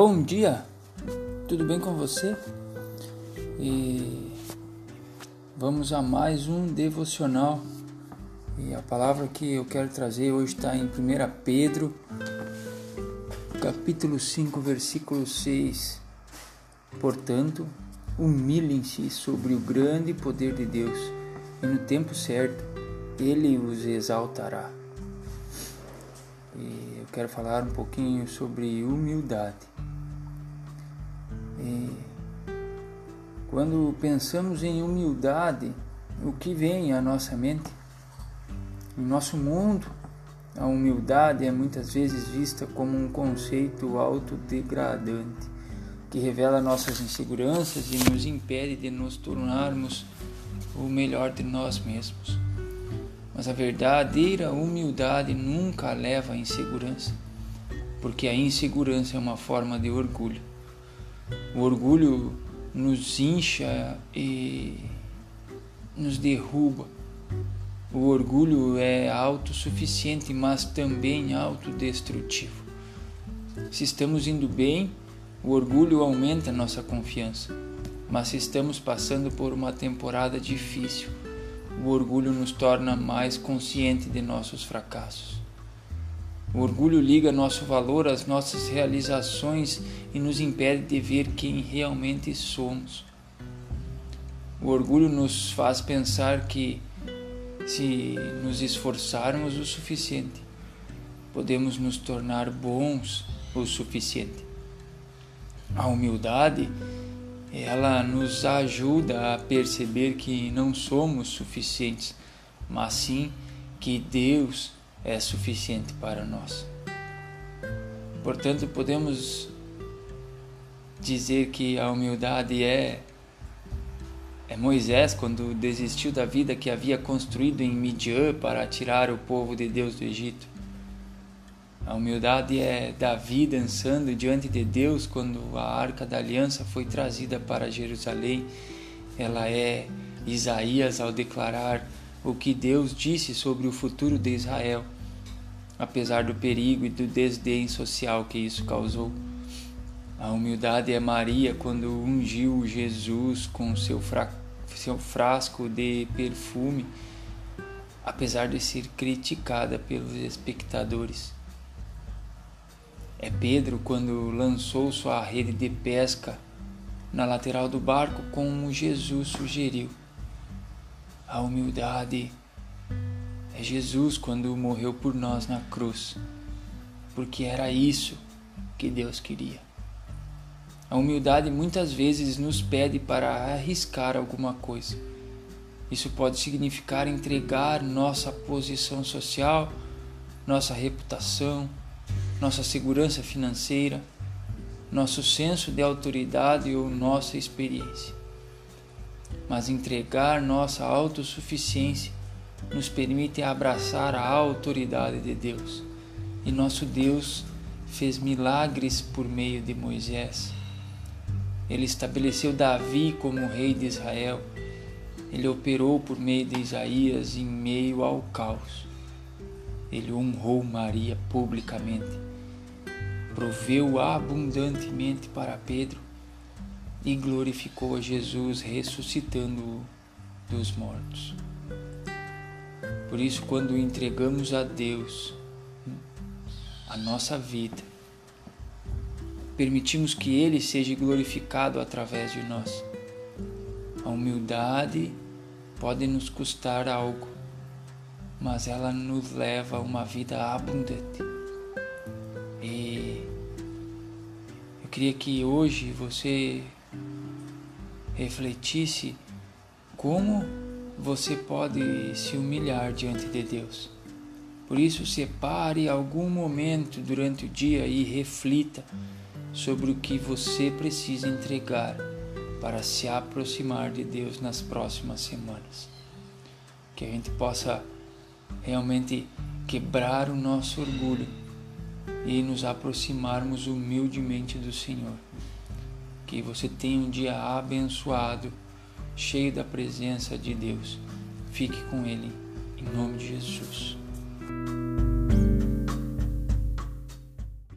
Bom dia, tudo bem com você? E vamos a mais um devocional. E a palavra que eu quero trazer hoje está em 1 Pedro, capítulo 5, versículo 6. Portanto, humilhem-se sobre o grande poder de Deus, e no tempo certo ele os exaltará. E eu quero falar um pouquinho sobre humildade. Quando pensamos em humildade, o que vem à nossa mente? No nosso mundo, a humildade é muitas vezes vista como um conceito autodegradante que revela nossas inseguranças e nos impede de nos tornarmos o melhor de nós mesmos. Mas a verdadeira humildade nunca leva à insegurança, porque a insegurança é uma forma de orgulho. O orgulho nos incha e nos derruba. O orgulho é autossuficiente, mas também autodestrutivo. Se estamos indo bem, o orgulho aumenta nossa confiança. Mas se estamos passando por uma temporada difícil, o orgulho nos torna mais consciente de nossos fracassos. O orgulho liga nosso valor às nossas realizações e nos impede de ver quem realmente somos. O orgulho nos faz pensar que, se nos esforçarmos o suficiente, podemos nos tornar bons o suficiente. A humildade ela nos ajuda a perceber que não somos suficientes, mas sim que Deus é suficiente para nós. Portanto, podemos dizer que a humildade é é Moisés quando desistiu da vida que havia construído em Midian para tirar o povo de Deus do Egito. A humildade é Davi dançando diante de Deus quando a arca da aliança foi trazida para Jerusalém. Ela é Isaías ao declarar o que Deus disse sobre o futuro de Israel, apesar do perigo e do desdém social que isso causou. A humildade é Maria quando ungiu Jesus com seu, fra seu frasco de perfume, apesar de ser criticada pelos espectadores. É Pedro quando lançou sua rede de pesca na lateral do barco, como Jesus sugeriu. A humildade é Jesus quando morreu por nós na cruz, porque era isso que Deus queria. A humildade muitas vezes nos pede para arriscar alguma coisa. Isso pode significar entregar nossa posição social, nossa reputação, nossa segurança financeira, nosso senso de autoridade ou nossa experiência. Mas entregar nossa autossuficiência nos permite abraçar a autoridade de Deus. E nosso Deus fez milagres por meio de Moisés. Ele estabeleceu Davi como rei de Israel. Ele operou por meio de Isaías em meio ao caos. Ele honrou Maria publicamente proveu abundantemente para Pedro e glorificou a Jesus ressuscitando-o dos mortos. Por isso, quando entregamos a Deus a nossa vida, permitimos que Ele seja glorificado através de nós. A humildade pode nos custar algo, mas ela nos leva a uma vida abundante. E eu queria que hoje você refletisse como você pode se humilhar diante de Deus. Por isso, separe algum momento durante o dia e reflita sobre o que você precisa entregar para se aproximar de Deus nas próximas semanas. Que a gente possa realmente quebrar o nosso orgulho e nos aproximarmos humildemente do Senhor. Que você tenha um dia abençoado, cheio da presença de Deus. Fique com Ele, em nome de Jesus.